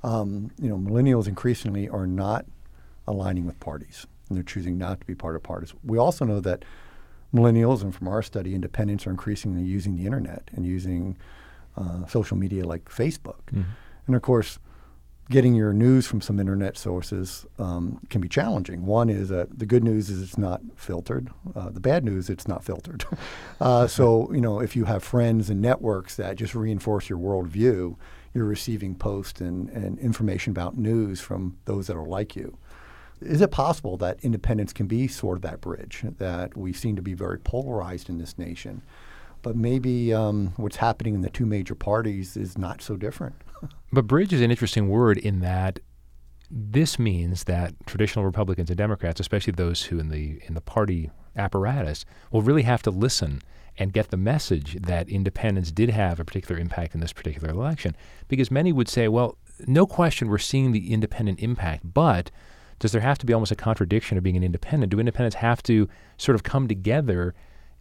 [SPEAKER 9] Um, you know, millennials increasingly are not aligning with parties, and they're choosing not to be part of parties. We also know that millennials, and from our study, independents are increasingly using the internet and using uh, social media like Facebook. Mm-hmm. And of course, getting your news from some internet sources um, can be challenging. One is that the good news is it's not filtered. Uh, the bad news, it's not filtered. <laughs> uh, so, you know, if you have friends and networks that just reinforce your worldview, you're receiving posts and, and information about news from those that are like you. Is it possible that independence can be sort of that bridge, that we seem to be very polarized in this nation? But maybe um, what's happening in the two major parties is not so different. <laughs>
[SPEAKER 1] But bridge is an interesting word in that this means that traditional Republicans and Democrats, especially those who in the in the party apparatus, will really have to listen and get the message that independents did have a particular impact in this particular election. Because many would say, well, no question we're seeing the independent impact, but does there have to be almost a contradiction of being an independent? Do independents have to sort of come together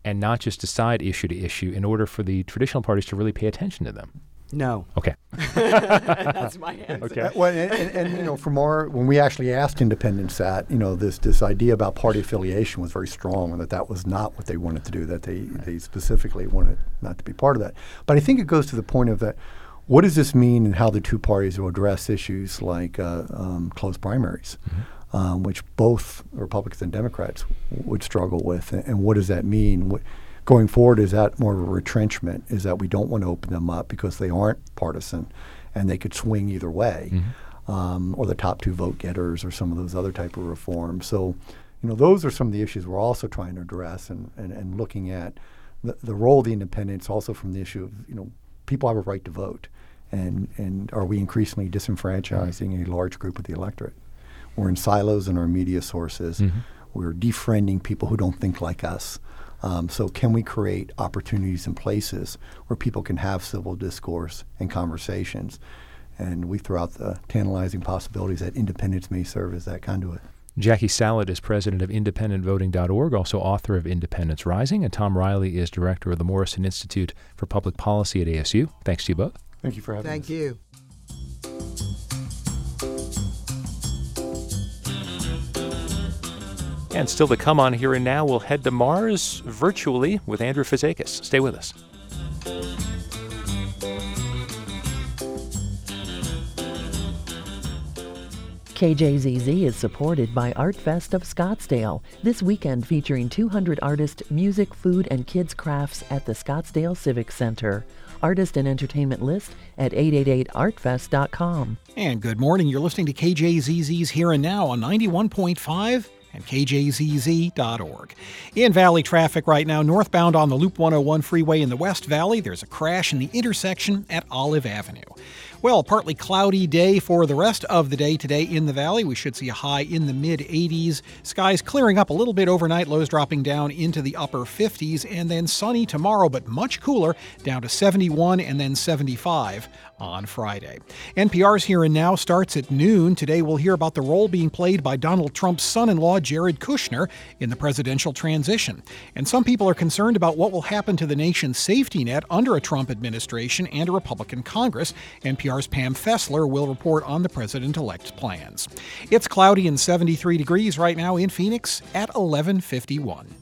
[SPEAKER 1] and not just decide issue to issue in order for the traditional parties to really pay attention to them?
[SPEAKER 10] No.
[SPEAKER 1] Okay. <laughs>
[SPEAKER 10] That's my <laughs> answer.
[SPEAKER 1] Okay.
[SPEAKER 9] Well, and, and, and, you know, from our when we actually asked independents that, you know, this this idea about party affiliation was very strong, and that that was not what they wanted to do. That they right. they specifically wanted not to be part of that. But I think it goes to the point of that. What does this mean, and how the two parties will address issues like uh, um, closed primaries, mm-hmm. um, which both Republicans and Democrats w- would struggle with, and, and what does that mean? What, going forward, is that more of a retrenchment? Is that we don't want to open them up because they aren't partisan and they could swing either way, mm-hmm. um, or the top two vote getters, or some of those other type of reforms. So, you know, those are some of the issues we're also trying to address and, and, and looking at the, the role of the independents also from the issue of, you know, people have a right to vote. And, and are we increasingly disenfranchising a large group of the electorate? We're in silos in our media sources. Mm-hmm. We're defriending people who don't think like us. Um, so, can we create opportunities and places where people can have civil discourse and conversations? And we throw out the tantalizing possibilities that independence may serve as that conduit.
[SPEAKER 1] Jackie Salit is president of independentvoting.org, also author of Independence Rising, and Thom Reilly is director of the Morrison Institute for Public Policy at ASU. Thanks to you both.
[SPEAKER 9] Thank you for having
[SPEAKER 10] Thank
[SPEAKER 9] us.
[SPEAKER 10] Thank you.
[SPEAKER 1] And still to come on Here and Now, we'll head to Mars virtually with Andrew Fazekas. Stay with us.
[SPEAKER 4] KJZZ is supported by Art Fest of Scottsdale, this weekend featuring 200 artists, music, food, and kids' crafts at the Scottsdale Civic Center. Artist and entertainment list at 888artfest.com.
[SPEAKER 5] And good morning. You're listening to KJZZ's Here and Now on 91.5 and kjzz.org. In Valley traffic right now, northbound on the Loop 101 freeway in the West Valley, there's a crash in the intersection at Olive Avenue. Well, partly cloudy day for the rest of the day today in the valley. We should see a high in the mid 80s. Skies clearing up a little bit overnight, lows dropping down into the upper 50s, and then sunny tomorrow, but much cooler, down to 71 and then 75 on Friday. NPR's Here and Now starts at noon. Today we'll hear about the role being played by Donald Trump's son in law, Jared Kushner, in the presidential transition. And some people are concerned about what will happen to the nation's safety net under a Trump administration and a Republican Congress. NPR's Pam Fessler will report on the president elect's plans. It's cloudy and 73 degrees right now in Phoenix at 1151.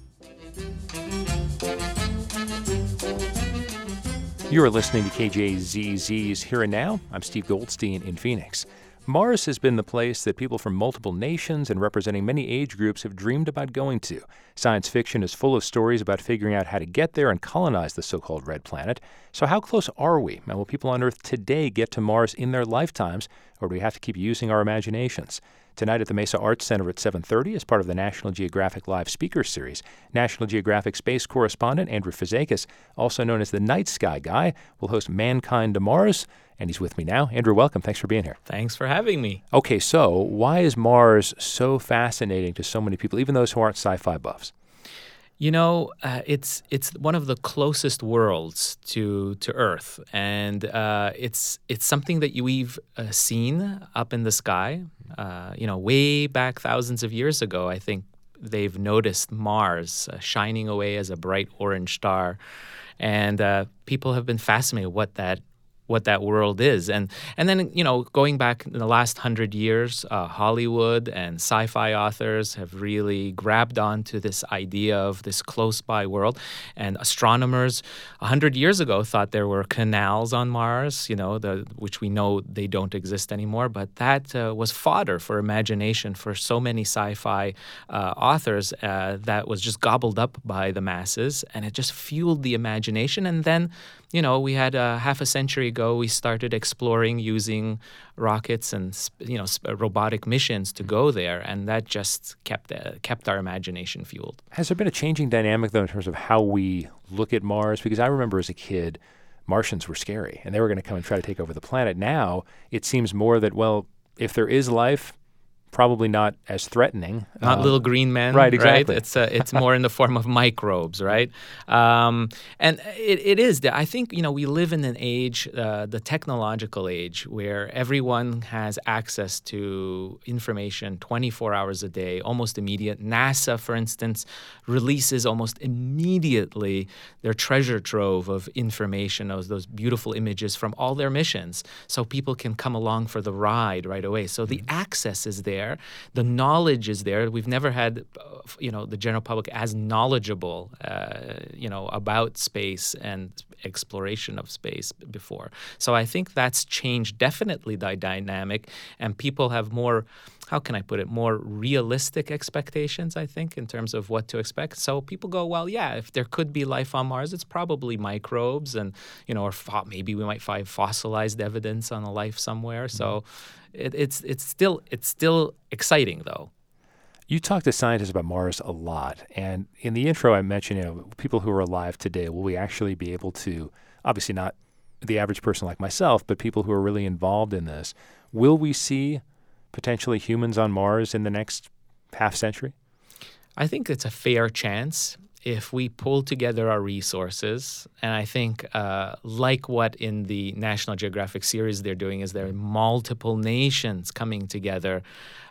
[SPEAKER 1] You are listening to KJZZ's Here and Now. I'm Steve Goldstein in Phoenix. Mars has been the place that people from multiple nations and representing many age groups have dreamed about going to. Science fiction is full of stories about figuring out how to get there and colonize the so called red planet. So, how close are we? And will people on Earth today get to Mars in their lifetimes, or do we have to keep using our imaginations? Tonight at the Mesa Arts Center at 7:30 as part of the National Geographic Live Speaker Series, National Geographic space correspondent Andrew Fazekas, also known as the Night Sky Guy, will host Mankind to Mars, and he's with me now. Andrew, welcome. Thanks for being here.
[SPEAKER 11] Thanks for having me.
[SPEAKER 1] Okay, so why is Mars so fascinating to so many people, even those who aren't sci-fi buffs?
[SPEAKER 11] You know, uh, it's it's one of the closest worlds to to Earth, and uh, it's it's something that we've uh, seen up in the sky. Uh, you know, way back thousands of years ago, I think they've noticed Mars uh, shining away as a bright orange star, and uh, people have been fascinated what that what that world is. And and then you know going back in the last hundred years, uh, Hollywood and sci-fi authors have really grabbed onto this idea of this close-by world. And astronomers a hundred years ago thought there were canals on Mars, you know, the which we know they don't exist anymore. But that uh, was fodder for imagination for so many sci-fi uh, authors uh, that was just gobbled up by the masses, and it just fueled the imagination. And then you know, we had uh, half a century ago, we started exploring using rockets and you know robotic missions to go there, and that just kept uh, kept our imagination fueled.
[SPEAKER 1] Has there been a changing dynamic though in terms of how we look at Mars? Because I remember as a kid, Martians were scary, and they were going to come and try to take over the planet. Now it seems more that well, if there is life, probably not as threatening.
[SPEAKER 11] Not little green men,
[SPEAKER 1] right? Exactly.
[SPEAKER 11] Right? It's uh, it's more in the form of microbes, right? Um, and it, it is. I think you know we live in an age, uh, the technological age, where everyone has access to information 24 hours a day, almost immediate. NASA, for instance, releases almost immediately their treasure trove of information, those those beautiful images from all their missions, so people can come along for the ride right away. So the mm-hmm. access is there there. The knowledge is there. We've never had, you know, the general public as knowledgeable, uh, you know, about space and exploration of space before. So I think that's changed definitely the dynamic, and people have more how can I put it, more realistic expectations, I think, in terms of what to expect. So people go, well, yeah, if there could be life on Mars, it's probably microbes and, you know, or fo- maybe we might find fossilized evidence on a life somewhere. Mm-hmm. So it, it's, it's, still, it's still exciting, though.
[SPEAKER 1] You talk to scientists about Mars a lot. And in the intro, I mentioned, you know, people who are alive today, will we actually be able to, obviously not the average person like myself, but people who are really involved in this, will we see potentially humans on Mars in the next half century?
[SPEAKER 11] I think it's a fair chance if we pull together our resources. And I think, uh, like what in the National Geographic series they're doing, is there are multiple nations coming together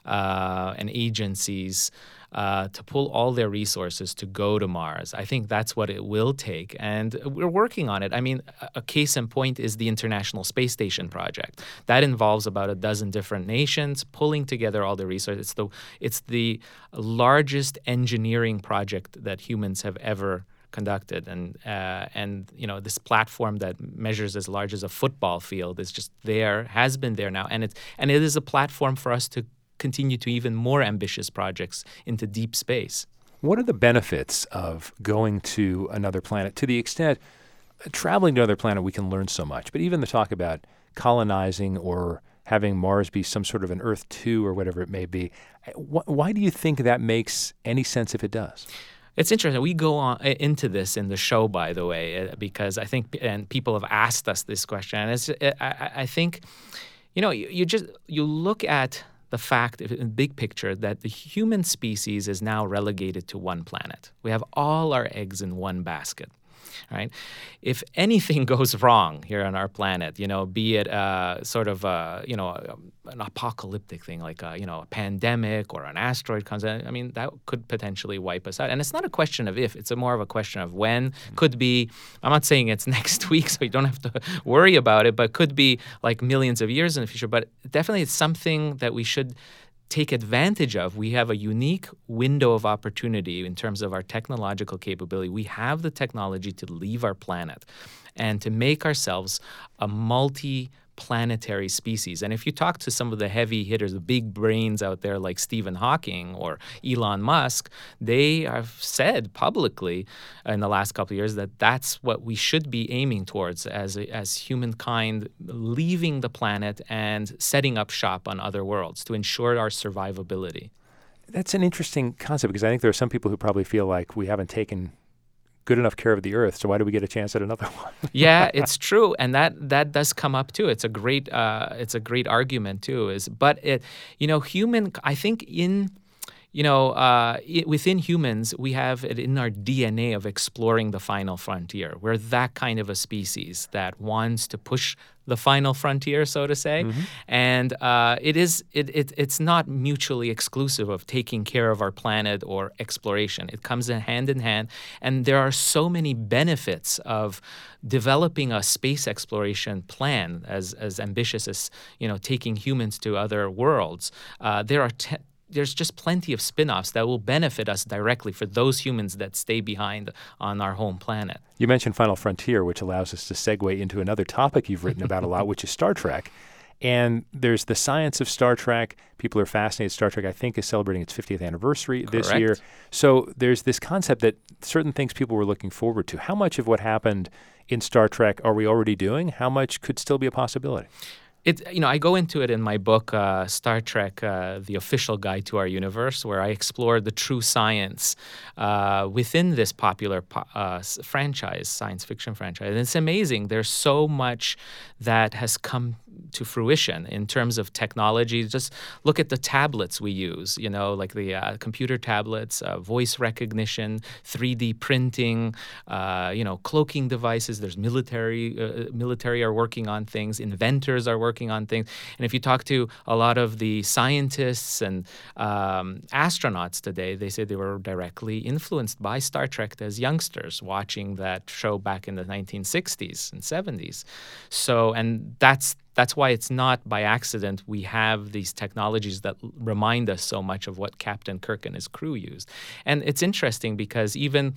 [SPEAKER 11] uh, and agencies uh, to pull all their resources to go to Mars. I think that's what it will take, and we're working on it. I mean, a case in point is the International Space Station project. That involves about a dozen different nations pulling together all the resources. It's the it's the largest engineering project that humans have ever conducted and uh, and you know this platform that measures as large as a football field is just there has been there now and it's and it is a platform for us to continue to even more ambitious projects into deep space.
[SPEAKER 1] What are the benefits of going to another planet to the extent uh, traveling to another planet we can learn so much, but even the talk about colonizing or having Mars be some sort of an Earth 2 or whatever it may be. Wh- why do you think that makes any sense if it does?
[SPEAKER 11] It's interesting. We go on into this in the show, by the way, uh, because I think and people have asked us this question, and it's I, I think, you know, you, you just you look at the fact, in big picture, that the human species is now relegated to one planet. We have all our eggs in one basket right? If anything <laughs> goes wrong here on our planet, you know, be it uh, sort of uh, you know an apocalyptic thing like a, you know a pandemic or an asteroid comes in, I mean that could potentially wipe us out. And it's not a question of if; it's a more of a question of when. Mm-hmm. Could be. I'm not saying it's <laughs> next week, so you don't have to worry about it, but could be like millions of years in the future. But definitely, it's something that we should take advantage of. We have a unique window of opportunity in terms of our technological capability. We have the technology to leave our planet and to make ourselves a multi planetary species. And if you talk to some of the heavy hitters, the big brains out there like Stephen Hawking or Elon Musk, they have said publicly in the last couple of years that that's what we should be aiming towards as as humankind leaving the planet and setting up shop on other worlds to ensure our survivability.
[SPEAKER 1] That's an interesting concept because I think there are some people who probably feel like we haven't taken good enough care of the earth. So why do we get a chance at another <laughs> one?
[SPEAKER 11] yeah, it's true, and that that does come up too. It's a great uh, it's a great argument too. Is but it you know human I think in you know, uh, it, within humans, we have it in our DNA of exploring the final frontier. We're that kind of a species that wants to push the final frontier, so to say. Mm-hmm. And uh, it is it, it, it's not mutually exclusive of taking care of our planet or exploration. It comes in hand in hand, and there are so many benefits of developing a space exploration plan as as ambitious as you know taking humans to other worlds. Uh, there are te- there's just plenty of spin-offs that will benefit us directly for those humans that stay behind on our home planet.
[SPEAKER 1] You mentioned Final Frontier, which allows us to segue into another topic you've written about a lot, <laughs> which is Star Trek. And there's the science of Star Trek. People are fascinated. Star Trek, I think, is celebrating its 50th anniversary
[SPEAKER 11] Correct.
[SPEAKER 1] this year. So there's this concept that certain things people were looking forward to. How much of what happened in Star Trek are we already doing? How much could still be a possibility?
[SPEAKER 11] It you know I go into it in my book uh, Star Trek: uh, The Official Guide to Our Universe, where I explore the true science uh, within this popular po- uh, franchise, science fiction franchise. And it's amazing. There's so much that has come to fruition in terms of technology. Just look at the tablets we use, you know, like the uh, computer tablets, uh, voice recognition, 3D printing, uh, you know, cloaking devices. There's military, uh, military are working on things, inventors are working on things. And if you talk to a lot of the scientists and um, astronauts today, they say they were directly influenced by Star Trek as youngsters, watching that show back in the 1960s and 70s. So, and that's that's why it's not by accident we have these technologies that remind us so much of what Captain Kirk and his crew used. And it's interesting because even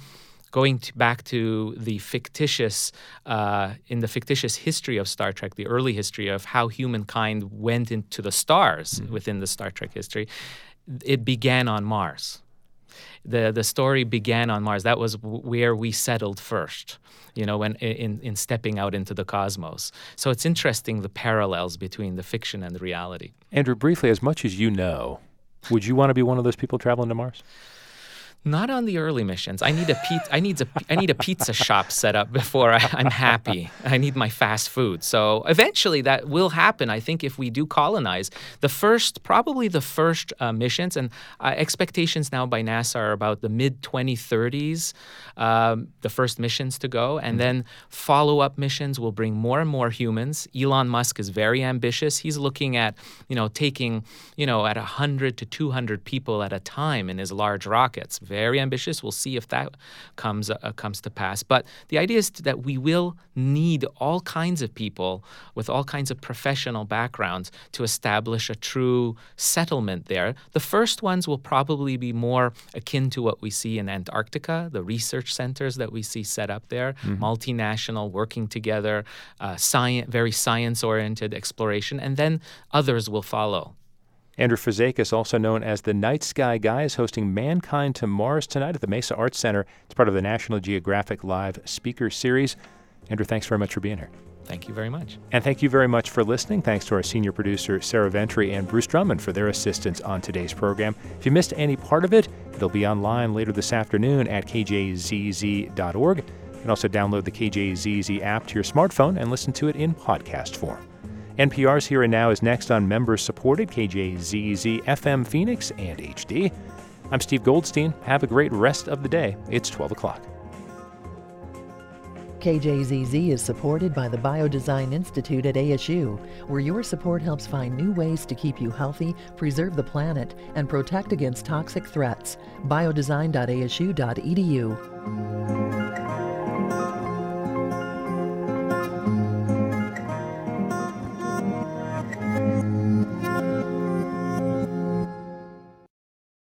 [SPEAKER 11] going to back to the fictitious uh, in the fictitious history of Star Trek, the early history of how humankind went into the stars mm-hmm. within the Star Trek history, it began on Mars the the story began on Mars. That was where we settled first. You know, when in in stepping out into the cosmos. So it's interesting the parallels between the fiction and the reality.
[SPEAKER 1] Andrew, briefly, as much as you know, would you want to be one of those people traveling to Mars?
[SPEAKER 11] Not on the early missions. I need a pizza. I need a I need a pizza shop set up before I, am happy. I need my fast food. So eventually that will happen. I think if we do colonize the first, probably the first uh, missions, and uh, expectations now by NASA are about the mid 2030s, um, the first missions to go, and mm-hmm. then follow up missions will bring more and more humans. Elon Musk is very ambitious. He's looking at you know taking you know at 100 to 200 people at a time in his large rockets very ambitious. We'll see if that comes uh, comes to pass. But the idea is that we will need all kinds of people with all kinds of professional backgrounds to establish a true settlement there. The first ones will probably be more akin to what we see in Antarctica, the research centers that we see set up there, mm-hmm. multinational, working together, uh, science, very science oriented exploration, and then others will follow.
[SPEAKER 1] Andrew Fazekas, also known as the Night Sky Guy, is hosting Mankind to Mars tonight at the Mesa Arts Center. It's part of the National Geographic Live Speaker Series. Andrew, thanks very much for being here.
[SPEAKER 11] Thank you very much.
[SPEAKER 1] And thank you very much for listening. Thanks to our senior producer, Sarah Ventre, and Bruce Drummond for their assistance on today's program. If you missed any part of it, it'll be online later this afternoon at kjzz.org. You can also download the KJZZ app to your smartphone and listen to it in podcast form. NPR's Here and Now is next on member supported KJZZ FM Phoenix and HD. I'm Steve Goldstein. Have a great rest of the day. It's 12 o'clock.
[SPEAKER 4] KJZZ is supported by the Biodesign Institute at ASU, where your support helps find new ways to keep you healthy, preserve the planet, and protect against toxic threats. biodesign.asu.edu.